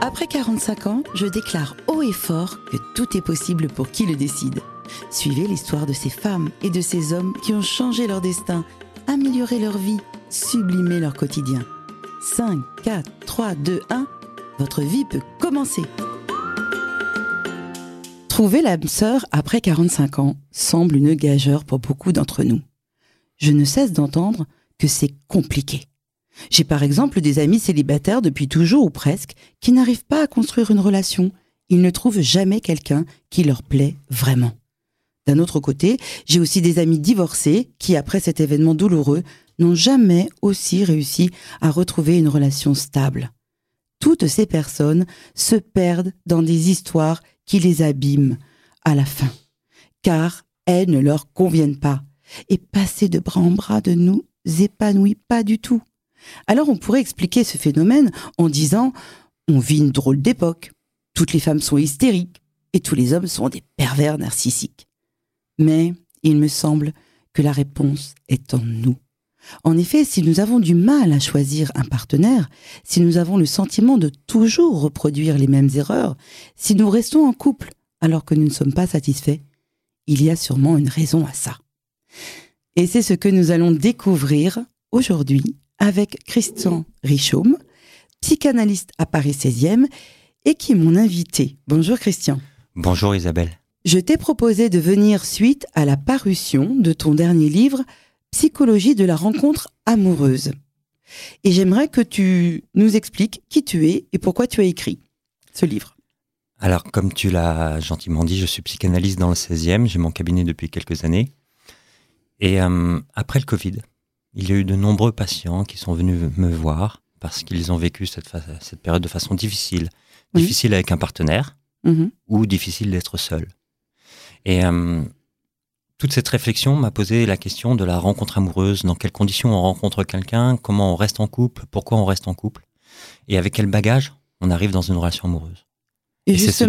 Après 45 ans, je déclare haut et fort que tout est possible pour qui le décide. Suivez l'histoire de ces femmes et de ces hommes qui ont changé leur destin, amélioré leur vie, sublimé leur quotidien. 5, 4, 3, 2, 1, votre vie peut commencer. Trouver l'âme sœur après 45 ans semble une gageure pour beaucoup d'entre nous. Je ne cesse d'entendre que c'est compliqué. J'ai par exemple des amis célibataires depuis toujours ou presque qui n'arrivent pas à construire une relation. Ils ne trouvent jamais quelqu'un qui leur plaît vraiment. D'un autre côté, j'ai aussi des amis divorcés qui, après cet événement douloureux, n'ont jamais aussi réussi à retrouver une relation stable. Toutes ces personnes se perdent dans des histoires qui les abîment à la fin, car elles ne leur conviennent pas. Et passer de bras en bras de nous épanouit pas du tout. Alors on pourrait expliquer ce phénomène en disant on vit une drôle d'époque, toutes les femmes sont hystériques et tous les hommes sont des pervers narcissiques. Mais il me semble que la réponse est en nous. En effet, si nous avons du mal à choisir un partenaire, si nous avons le sentiment de toujours reproduire les mêmes erreurs, si nous restons en couple alors que nous ne sommes pas satisfaits, il y a sûrement une raison à ça. Et c'est ce que nous allons découvrir aujourd'hui avec Christian Richaume, psychanalyste à Paris 16e et qui est mon invité. Bonjour Christian. Bonjour Isabelle. Je t'ai proposé de venir suite à la parution de ton dernier livre Psychologie de la rencontre amoureuse. Et j'aimerais que tu nous expliques qui tu es et pourquoi tu as écrit ce livre. Alors, comme tu l'as gentiment dit, je suis psychanalyste dans le 16e, j'ai mon cabinet depuis quelques années. Et euh, après le Covid, il y a eu de nombreux patients qui sont venus me voir parce qu'ils ont vécu cette, cette, période de façon difficile. Difficile avec un partenaire mm-hmm. ou difficile d'être seul. Et euh, toute cette réflexion m'a posé la question de la rencontre amoureuse, dans quelles conditions on rencontre quelqu'un, comment on reste en couple, pourquoi on reste en couple, et avec quel bagage on arrive dans une relation amoureuse? Et, c'est ce,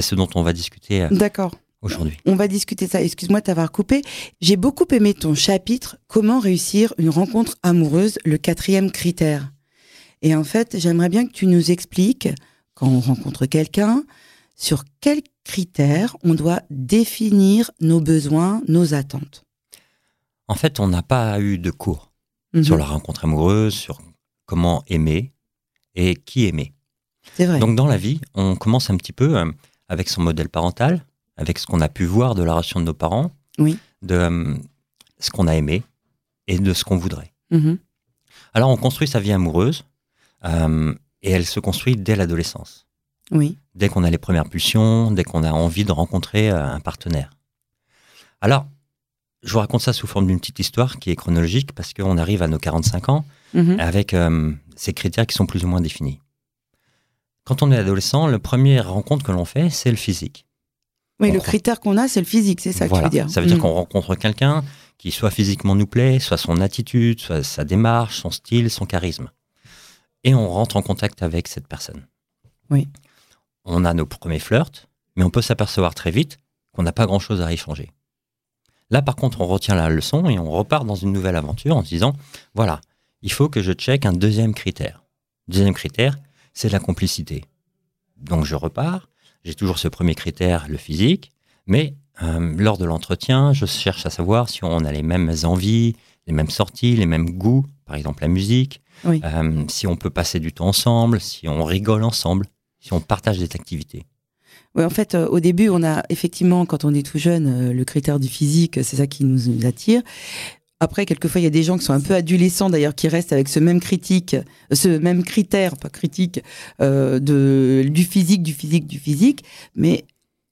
ce, dont on va discuter. Aujourd'hui. On va discuter ça. Excuse-moi de t'avoir coupé. J'ai beaucoup aimé ton chapitre Comment réussir une rencontre amoureuse, le quatrième critère. Et en fait, j'aimerais bien que tu nous expliques, quand on rencontre quelqu'un, sur quels critères on doit définir nos besoins, nos attentes. En fait, on n'a pas eu de cours mhm. sur la rencontre amoureuse, sur comment aimer et qui aimer. C'est vrai. Donc dans la vie, on commence un petit peu euh, avec son modèle parental, avec ce qu'on a pu voir de la relation de nos parents, oui. de euh, ce qu'on a aimé et de ce qu'on voudrait. Mhm. Alors on construit sa vie amoureuse euh, et elle se construit dès l'adolescence. Oui. Dès qu'on a les premières pulsions, dès qu'on a envie de rencontrer euh, un partenaire. Alors, je vous raconte ça sous forme d'une petite histoire qui est chronologique parce qu'on arrive à nos 45 ans mhm. avec ces critères qui sont plus ou moins définis. Quand on est adolescent, le premier rencontre que l'on fait, c'est le physique. Oui, le critère qu'on a, c'est le physique, c'est ça que tu veux dire. Ça veut dire mm. qu'on rencontre quelqu'un qui soit physiquement nous plaît, soit son attitude, soit sa démarche, son style, son charisme. Et on rentre en contact avec cette personne. Oui. On a nos premiers flirts, mais on peut s'apercevoir très vite qu'on n'a pas grand-chose à échanger. Là, par contre, on retient la leçon et on repart dans une nouvelle aventure en se disant, voilà, il faut que je check un deuxième critère. Deuxième critère, c'est la complicité. Donc je repars, j'ai toujours ce premier critère, le physique, mais euh, lors de l'entretien, je cherche à savoir si on a les mêmes envies, les mêmes sorties, les mêmes goûts, par exemple la musique, euh, si on peut passer du temps ensemble, si on rigole ensemble, si on partage des activités. Oui, en fait, euh, au début, on a effectivement, quand on est tout jeune, le critère du physique, c'est ça qui nous attire. Après, quelquefois, il y a des gens qui sont un peu adolescents, d'ailleurs, qui restent avec ce même critique, ce même critère, pas critique, euh, de, du physique, du physique, du physique. Mais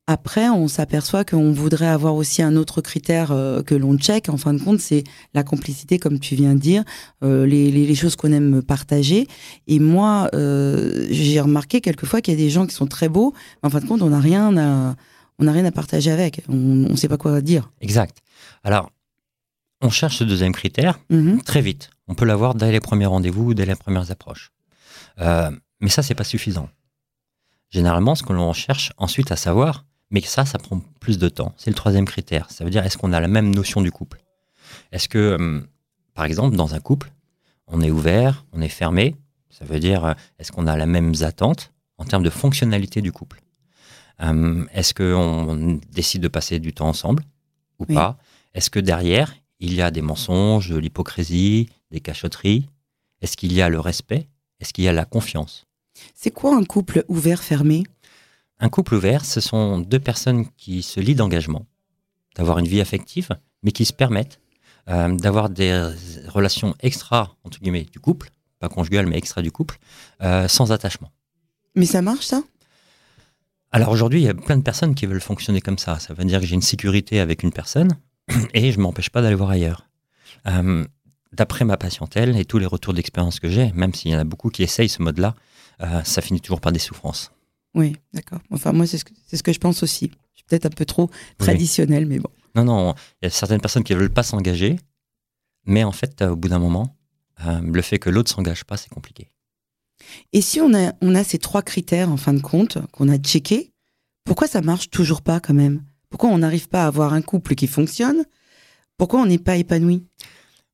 après, on s'aperçoit qu'on voudrait avoir aussi un autre critère euh, que l'on check. En fin de compte, c'est la complicité, comme tu viens de dire, euh, les, choses qu'on aime partager. Et moi, j'ai remarqué quelquefois qu'il y a des gens qui sont très beaux, mais en fin de compte, on n'a rien à, on n'a rien à partager avec. On ne sait pas quoi dire. Exact. Alors, on cherche ce deuxième critère mhm. très vite. On peut l'avoir dès les premiers rendez-vous, dès les premières approches. Euh, mais ça, c'est pas suffisant. Généralement, ce que l'on cherche ensuite à savoir, mais ça, ça prend plus de temps. C'est le troisième critère. Ça veut dire, est-ce qu'on a la même notion du couple? Est-ce que, euh, par exemple, dans un couple, on est ouvert, on est fermé Ça veut dire, euh, est-ce qu'on a la même attente en termes de fonctionnalité du couple? Est-ce qu'on décide de passer du temps ensemble ou Oui. pas? Est-ce que derrière, il y a des mensonges, de l'hypocrisie, des cachotteries. Est-ce qu'il y a le respect? Est-ce qu'il y a la confiance? C'est quoi un couple ouvert, fermé? Un couple ouvert, ce sont deux personnes qui se lient d'engagement, d'avoir une vie affective, mais qui se permettent euh, d'avoir des relations extra, entre guillemets, du couple, pas conjugales, mais extra du couple, euh, sans attachement. Mais ça marche, ça? Alors aujourd'hui, il y a plein de personnes qui veulent fonctionner comme ça. Ça veut dire que j'ai une sécurité avec une personne et je m'empêche pas d'aller voir ailleurs. Euh, D'après ma patientèle et tous les retours d'expérience que j'ai, même s'il y en a beaucoup qui essayent ce mode-là, euh, ça finit toujours par des souffrances. Oui, d'accord. Enfin, moi, c'est ce, ce que je pense aussi. Je suis peut-être un peu trop traditionnel, mais bon. Non, non, il y a certaines personnes qui ne veulent pas s'engager, mais en fait, euh, au bout d'un moment, euh, le fait que l'autre s'engage pas, c'est compliqué. Et si on a, on a ces trois critères, en fin de compte, qu'on a checkés, pourquoi ça marche toujours pas quand même? Pourquoi on n'arrive pas à avoir un couple qui fonctionne? Pourquoi on n'est pas épanoui?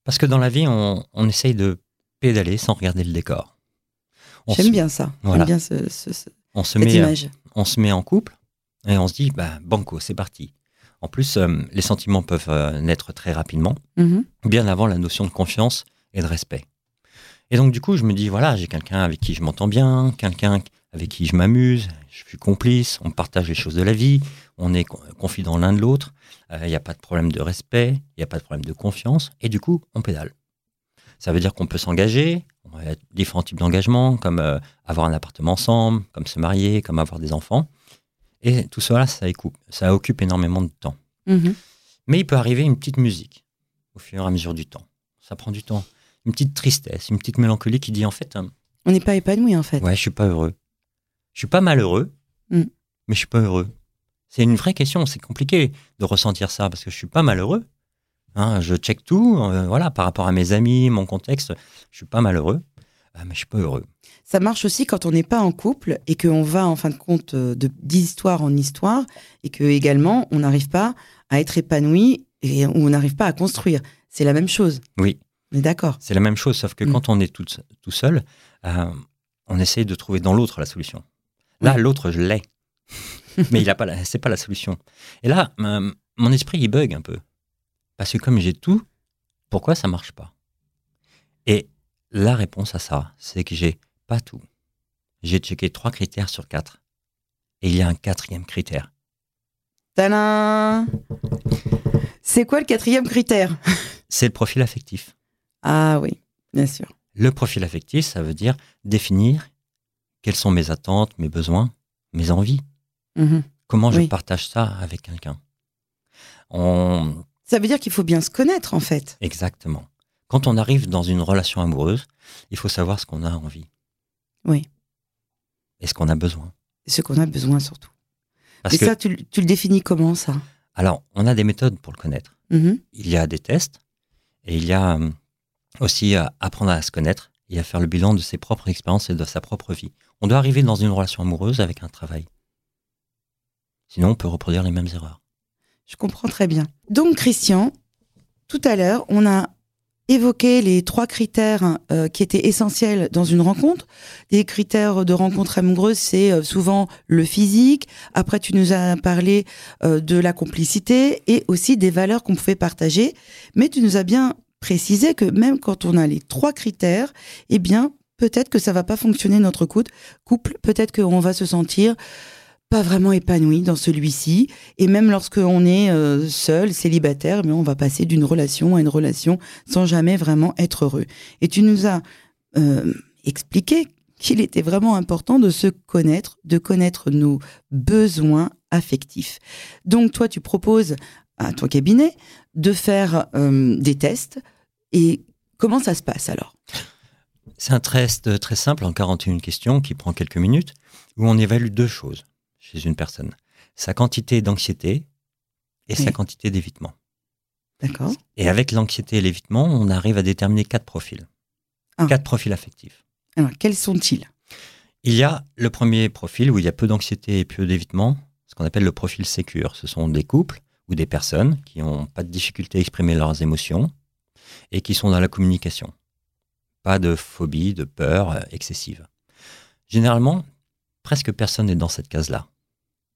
Parce que dans la vie, on, on essaye de pédaler sans regarder le décor. J'aime se- bien ça. Voilà. J'aime bien ce, ce- ce- On se cette met, euh, image. on se met en couple et on se dit, bah, banco, c'est parti. En plus, euh, les sentiments peuvent euh, naître très rapidement, Mhm. bien avant la notion de confiance et de respect. Et donc, du coup, je me dis, voilà, j'ai quelqu'un avec qui je m'entends bien, quelqu'un avec qui je m'amuse, je suis complice, on partage les choses de la vie, on est co- confident l'un de l'autre, euh, il n'y a pas de problème de respect, il n'y a pas de problème de confiance, et du coup, on pédale. Ça veut dire qu'on peut s'engager, on a différents types d'engagement, comme euh, avoir un appartement ensemble, comme se marier, comme avoir des enfants. Et tout cela, ça ça occupe énormément de temps. Mhm. Mais il peut arriver une petite musique au fur et à mesure du temps. Ça prend du temps. Une petite tristesse, une petite mélancolie qui dit en fait, euh, On n'est pas épanoui, en fait. ouais, je suis pas heureux. Je suis pas malheureux, Mm. mais je suis pas heureux. C'est une vraie question. C'est compliqué de ressentir ça parce que je suis pas malheureux. Hein, je check tout, euh, voilà, par rapport à mes amis, mon contexte. Je suis pas malheureux, euh, mais je suis pas heureux. Ça marche aussi quand on n'est pas en couple et qu'on va, en fin de compte, euh, de d'histoire en histoire et que également, on n'arrive pas à être épanoui et on n'arrive pas à construire. C'est la même chose. Oui. Est d'accord. C'est la même chose, sauf que Mm. quand on est tout, tout seul, euh, on essaye de trouver dans l'autre la solution. Là, l'autre, je l'ai. Mais il a pas, la- c'est pas la solution. Et là, euh, mon esprit, il bug un peu. Parce que comme j'ai tout, pourquoi ça marche pas? Et la réponse à ça, c'est que j'ai pas tout. J'ai checké trois critères sur quatre. Et il y a un quatrième critère. Tadam C'est quoi le quatrième critère? C'est le profil affectif. Ah oui, bien sûr. Le profil affectif, ça veut dire définir quelles sont mes attentes, mes besoins, mes envies? Mhm. Comment je Oui. partage ça avec quelqu'un? On... Ça veut dire qu'il faut bien se connaître, en fait. Exactement. Quand on arrive dans une relation amoureuse, il faut savoir ce qu'on a envie. Oui. Et ce qu'on a besoin. Ce qu'on a besoin, surtout. Parce Et que, ça, tu, le- tu le définis comment, ça? Alors, on a des méthodes pour le connaître. Mhm. Il y a des tests et il y a euh, aussi à apprendre à se connaître et à faire le bilan de ses propres expériences et de sa propre vie. On doit arriver dans une relation amoureuse avec un travail. Sinon, on peut reproduire les mêmes erreurs. Je comprends très bien. Donc, Christian, tout à l'heure, on a évoqué les trois critères euh, qui étaient essentiels dans une rencontre. Des critères de rencontre amoureuse, c'est euh, souvent le physique. Après, tu nous as parlé euh, de la complicité et aussi des valeurs qu'on pouvait partager. Mais tu nous as bien précisé que même quand on a les trois critères, eh bien, peut-être que ça va pas fonctionner notre couple. Peut-être qu'on va se sentir pas vraiment épanoui dans celui-ci. Et même lorsqu'on est euh, seul, célibataire, mais on va passer d'une relation à une relation sans jamais vraiment être heureux. Et tu nous as euh, expliqué qu'il était vraiment important de se connaître, de connaître nos besoins affectifs. Donc toi, tu proposes à ton cabinet de faire euh, des tests. Et comment ça se passe alors? C'est un test très simple en 41 questions qui prend quelques minutes où on évalue deux choses chez une personne. Sa quantité d'anxiété et sa quantité d'évitement. D'accord Et avec l'anxiété et l'évitement, on arrive à déterminer quatre profils. Ah. Quatre profils affectifs. Alors, quels sont-ils? Il y a le premier profil où il y a peu d'anxiété et peu d'évitement, ce qu'on appelle le profil sécure. Ce sont des couples ou des personnes qui n'ont pas de difficulté à exprimer leurs émotions et qui sont dans la communication. Pas de phobie, de peur euh, excessive. Généralement, presque personne n'est dans cette case-là.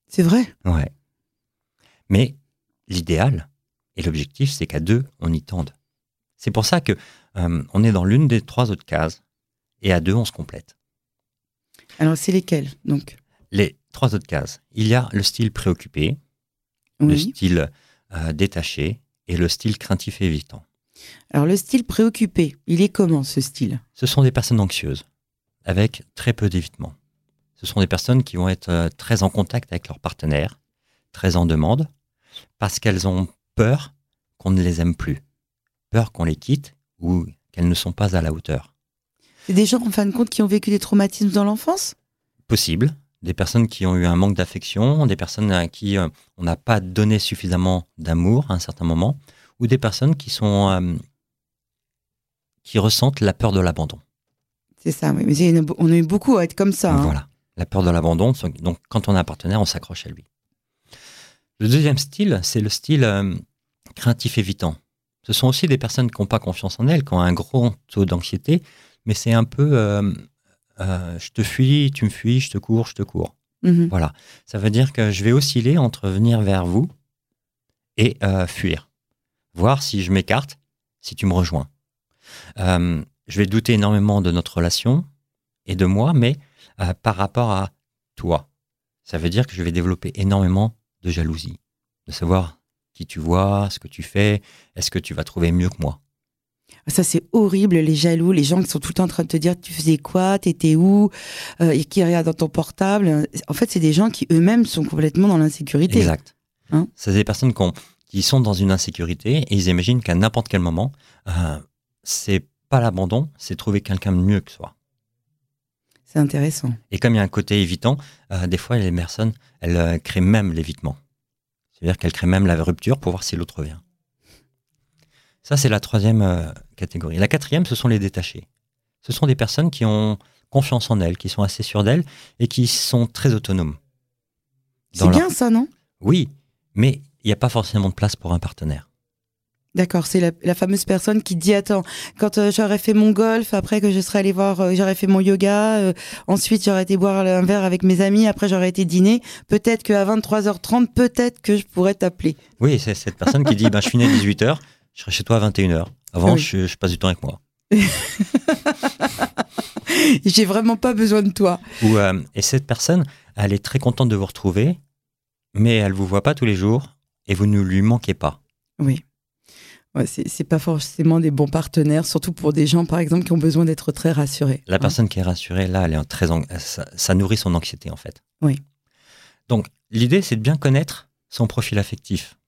C'est vrai? Ouais. Mais l'idéal et l'objectif, c'est qu'à deux, on y tende. C'est pour ça que euh, on est dans l'une des trois autres cases et à deux, on se complète. Alors, c'est lesquelles donc? Les trois autres cases. Il y a le style préoccupé, le style euh, détaché et le style craintif et évitant. Alors, le style préoccupé, il est comment ce style? Ce sont des personnes anxieuses, avec très peu d'évitement. Ce sont des personnes qui vont être euh, très en contact avec leur partenaire, très en demande, parce qu'elles ont peur qu'on ne les aime plus, peur qu'on les quitte ou qu'elles ne sont pas à la hauteur. C'est des gens, en fin de compte, qui ont vécu des traumatismes dans l'enfance? Possible, des personnes qui ont eu un manque d'affection, des personnes à qui euh, on n'a pas donné suffisamment d'amour à un certain moment, ou des personnes qui sont euh, qui ressentent la peur de l'abandon. C'est ça, oui. Mais on a eu beaucoup à être comme ça. hein. Voilà, la peur de l'abandon. Donc, quand on a un partenaire, on s'accroche à lui. Le deuxième style, c'est le style euh, craintif évitant. Ce sont aussi des personnes qui n'ont pas confiance en elles, qui ont un gros taux d'anxiété, mais c'est un peu euh, euh, je te fuis, tu me fuis, je te cours, je te cours. Mhm. Voilà. Ça veut dire que je vais osciller entre venir vers vous et fuir. Voir si je m'écarte, si tu me rejoins. Euh, je vais douter énormément de notre relation et de moi, mais euh, par rapport à toi. Ça veut dire que je vais développer énormément de jalousie, de savoir qui tu vois, ce que tu fais, est-ce que tu vas trouver mieux que moi? Ça, c'est horrible, les jaloux, les gens qui sont tout le temps en train de te dire tu faisais quoi, t'étais où, euh, et qui regardent dans ton portable. En fait, c'est des gens qui eux-mêmes sont complètement dans l'insécurité. Exact. Hein? C'est des personnes qui, ont- qui sont dans une insécurité et ils imaginent qu'à n'importe quel moment, euh, c'est pas l'abandon, c'est trouver quelqu'un de mieux que soi. C'est intéressant. Et comme il y a un côté évitant, euh, des fois les personnes, elles euh, créent même l'évitement. C'est-à-dire qu'elles créent même la rupture pour voir si l'autre revient. Ça, c'est la troisième euh, catégorie. La quatrième, ce sont les détachés. Ce sont des personnes qui ont confiance en elles, qui sont assez sûres d'elles et qui sont très autonomes. C'est leur- bien ça, non? Oui, mais il n'y a pas forcément de place pour un partenaire. D'accord, c'est la, la fameuse personne qui dit attends, quand euh, j'aurais fait mon golf, après que je serais allé voir, euh, j'aurais fait mon yoga, euh, ensuite j'aurais été boire un verre avec mes amis, après j'aurais été dîner, peut-être qu'à 23h30, peut-être que je pourrais t'appeler. Oui, c'est cette personne qui dit ben, je finis à 18h, je serai chez toi à 21h. Avant, Oui. je, je passe du temps avec moi. J'ai vraiment pas besoin de toi. Ou, euh, et cette personne, elle est très contente de vous retrouver, mais elle vous voit pas tous les jours et vous ne lui manquez pas. Oui. Ouais, c'est pas forcément des bons partenaires, surtout pour des gens, par exemple, qui ont besoin d'être très rassurés. La Hein. personne qui est rassurée, là, elle est en très ça, ça nourrit son anxiété en fait. Oui. Donc l'idée, c'est de bien connaître son profil affectif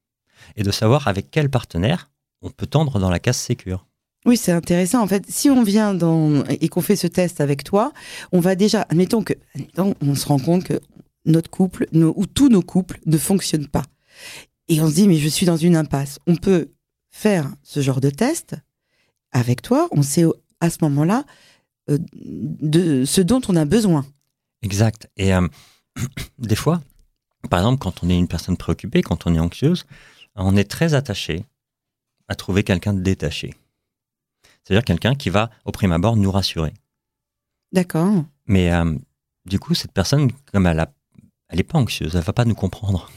et de savoir avec quel partenaire on peut tendre dans la case sécure. Oui, c'est intéressant. En fait, si on vient dans et qu'on fait ce test avec toi, on va déjà, admettons que, admettons, on se rend compte que notre couple, nos- ou tous nos couples ne fonctionnent pas. Et on se dit, mais je suis dans une impasse. On peut faire ce genre de test avec toi. On sait à ce moment-là euh, de ce dont on a besoin. Exact. Et euh, des fois, par exemple, quand on est une personne préoccupée, quand on est anxieuse, on est très attaché à trouver quelqu'un de détaché. C'est-à-dire quelqu'un qui va, au prime abord, nous rassurer. D'accord. Mais euh, du coup, cette personne, comme elle n'est pas anxieuse, elle va pas nous comprendre.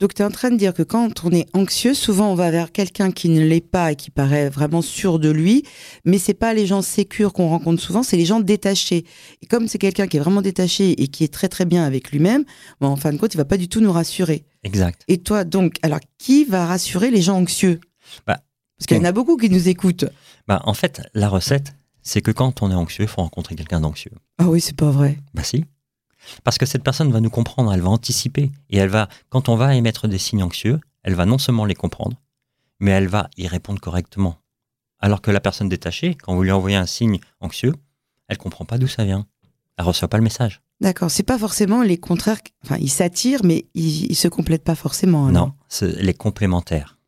Donc, tu es en train de dire que quand on est anxieux, souvent on va vers quelqu'un qui ne l'est pas et qui paraît vraiment sûr de lui, mais c'est pas les gens sécures qu'on rencontre souvent, c'est les gens détachés. Et comme c'est quelqu'un qui est vraiment détaché et qui est très très bien avec lui-même, bon, en fin de compte, il va pas du tout nous rassurer. Exact. Et toi, donc, alors qui va rassurer les gens anxieux? Bah, Parce qu'il y en a beaucoup qui nous écoutent. Bah, en fait, la recette, c'est que quand on est anxieux, il faut rencontrer quelqu'un d'anxieux. Ah oui, c'est pas vrai. Bah si. Parce que cette personne va nous comprendre, elle va anticiper. Et elle va, quand on va émettre des signes anxieux, elle va non seulement les comprendre, mais elle va y répondre correctement. Alors que la personne détachée, quand vous lui envoyez un signe anxieux, elle comprend pas d'où ça vient. Elle reçoit pas le message. D'accord, c'est pas forcément les contraires. Enfin, ils s'attirent, mais ils, ils se complètent pas forcément. Non, c'est les complémentaires.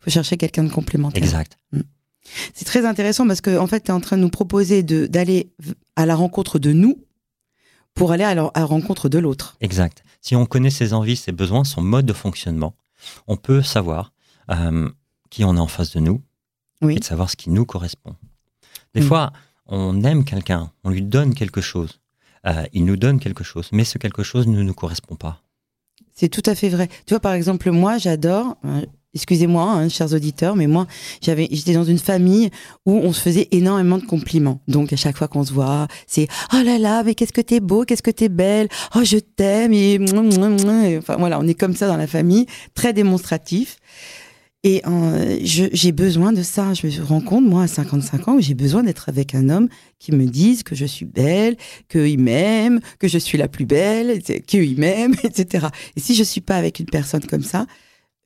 faut chercher quelqu'un de complémentaire. Exact. C'est très intéressant parce que en fait, tu es en train de nous proposer d'aller à la rencontre de nous pour aller à la, à la rencontre de l'autre. Exact. Si on connaît ses envies, ses besoins, son mode de fonctionnement, on peut savoir euh, qui on est en face de nous Oui. et de savoir ce qui nous correspond. Des Mm. fois, on aime quelqu'un, on lui donne quelque chose. euh, il nous donne quelque chose, mais ce quelque chose ne nous correspond pas. C'est tout à fait vrai. Tu vois, par exemple, moi, j'adore. Excusez-moi, hein, chers auditeurs, mais moi, j'avais, j'étais dans une famille où on se faisait énormément de compliments. Donc, à chaque fois qu'on se voit, c'est oh là là, mais qu'est-ce que t'es beau, qu'est-ce que t'es belle, oh je t'aime et, enfin voilà, on est comme ça dans la famille, très démonstratif. Et euh, j'ai besoin de ça. Je me rends compte, moi, à 55 ans, j'ai besoin d'être avec un homme qui me dise que je suis belle, qu'il m'aime, que je suis la plus belle, qu'il m'aime, etc. Et si je suis pas avec une personne comme ça,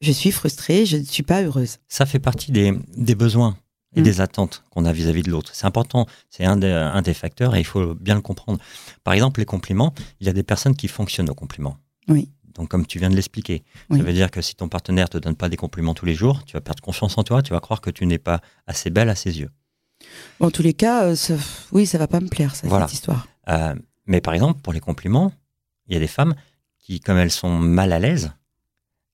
je suis frustrée, je ne suis pas heureuse. Ça fait partie des, des besoins et Mm. des attentes qu'on a vis-à-vis de l'autre. C'est important, c'est un, des- un des facteurs et il faut bien le comprendre. Par exemple, les compliments, il y a des personnes qui fonctionnent aux compliments. Oui. Donc, comme tu viens de l'expliquer, Oui. ça veut dire que si ton partenaire te donne pas des compliments tous les jours, tu vas perdre confiance en toi, tu vas croire que tu n'es pas assez belle à ses yeux. En tous les cas, euh, ça- oui, ça va pas me plaire, ça, Voilà. cette histoire. Euh, mais par exemple, pour les compliments, il y a des femmes qui, comme elles sont mal à l'aise,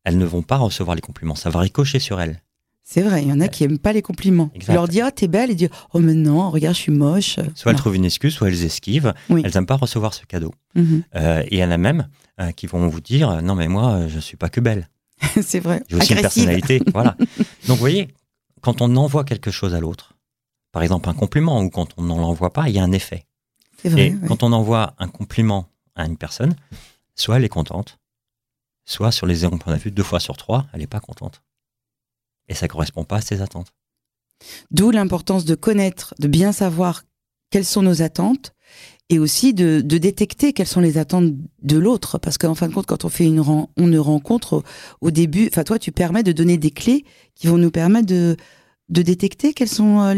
elles ne vont pas recevoir les compliments. Ça va ricocher sur elles. C'est vrai, il y en a qui aiment pas les compliments. Exact. Leur dis, ah, t'es belle, et disent, oh, mais non, regarde, je suis moche. Soit elles trouvent une excuse, soit elles esquivent. Oui. Elles n'aiment pas recevoir ce cadeau. Mhm. Euh, et il y en a même euh, qui vont vous dire euh, non mais moi euh, je suis pas que belle, c'est vrai. j'ai aussi une personnalité. voilà. Donc vous voyez, quand on envoie quelque chose à l'autre, par exemple un compliment ou quand on n'en l'envoie pas, il y a un effet. C'est vrai. et ouais. quand on envoie un compliment à une personne, soit elle est contente, soit sur les zéros qu'on a vu deux fois sur trois, elle n'est pas contente. Et ça correspond pas à ses attentes. D'où l'importance de connaître, de bien savoir quelles sont nos attentes et aussi de, de détecter quelles sont les attentes de l'autre. Parce qu'en fin de compte, quand on fait une, ren- une rencontre au, début, enfin toi, tu permets de donner des clés qui vont nous permettre de, de détecter quelles sont euh,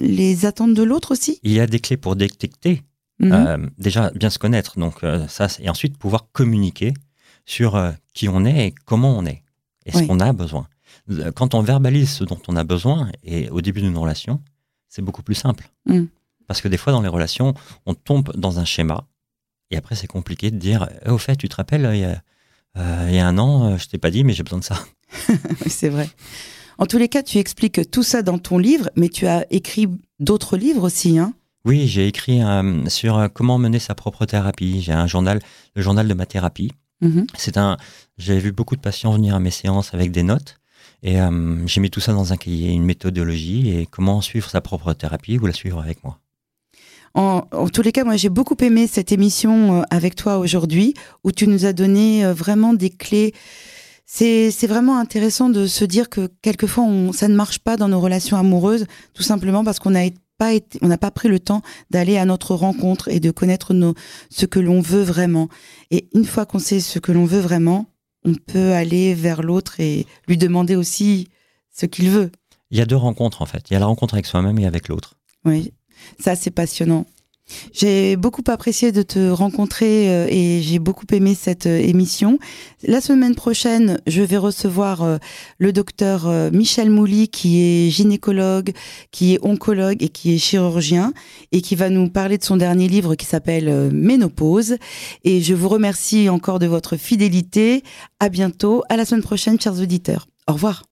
les, attentes de l'autre aussi. Il y a des clés pour détecter Mhm. Euh, déjà bien se connaître, donc euh, ça, et ensuite pouvoir communiquer sur euh, qui on est et comment on est et ce Oui. qu'on a besoin. Quand on verbalise ce dont on a besoin et au début d'une relation, c'est beaucoup plus simple. Mm. Parce que des fois dans les relations, on tombe dans un schéma et après c'est compliqué de dire Eh, au fait, tu te rappelles il y a, euh, il y a un an, euh, je t'ai pas dit mais j'ai besoin de ça. C'est vrai. En tous les cas, tu expliques tout ça dans ton livre, mais tu as écrit d'autres livres aussi. Hein Oui, j'ai écrit euh, sur comment mener sa propre thérapie. J'ai un journal, le journal de ma thérapie. Mhm. C'est un. J'ai vu beaucoup de patients venir à mes séances avec des notes et euh, j'ai mis tout ça dans un cahier, une méthodologie et comment suivre sa propre thérapie ou la suivre avec moi. En, en tous les cas, moi j'ai beaucoup aimé cette émission euh, avec toi aujourd'hui où tu nous as donné euh, vraiment des clés. C'est vraiment intéressant de se dire que quelquefois on, ça ne marche pas dans nos relations amoureuses, tout simplement parce qu'on n'a pas été, on n'a pas pris le temps d'aller à notre rencontre et de connaître nos, ce que l'on veut vraiment. Et une fois qu'on sait ce que l'on veut vraiment, on peut aller vers l'autre et lui demander aussi ce qu'il veut. Il y a deux rencontres en fait. Il y a la rencontre avec soi-même et avec l'autre. Oui, ça c'est passionnant. J'ai beaucoup apprécié de te rencontrer euh, et j'ai beaucoup aimé cette euh, émission. La semaine prochaine, je vais recevoir euh, le docteur Michel Mouly qui est gynécologue, qui est oncologue et qui est chirurgien et qui va nous parler de son dernier livre qui s'appelle Ménopause. Et je vous remercie encore de votre fidélité. À bientôt, à la semaine prochaine, chers auditeurs. Au revoir.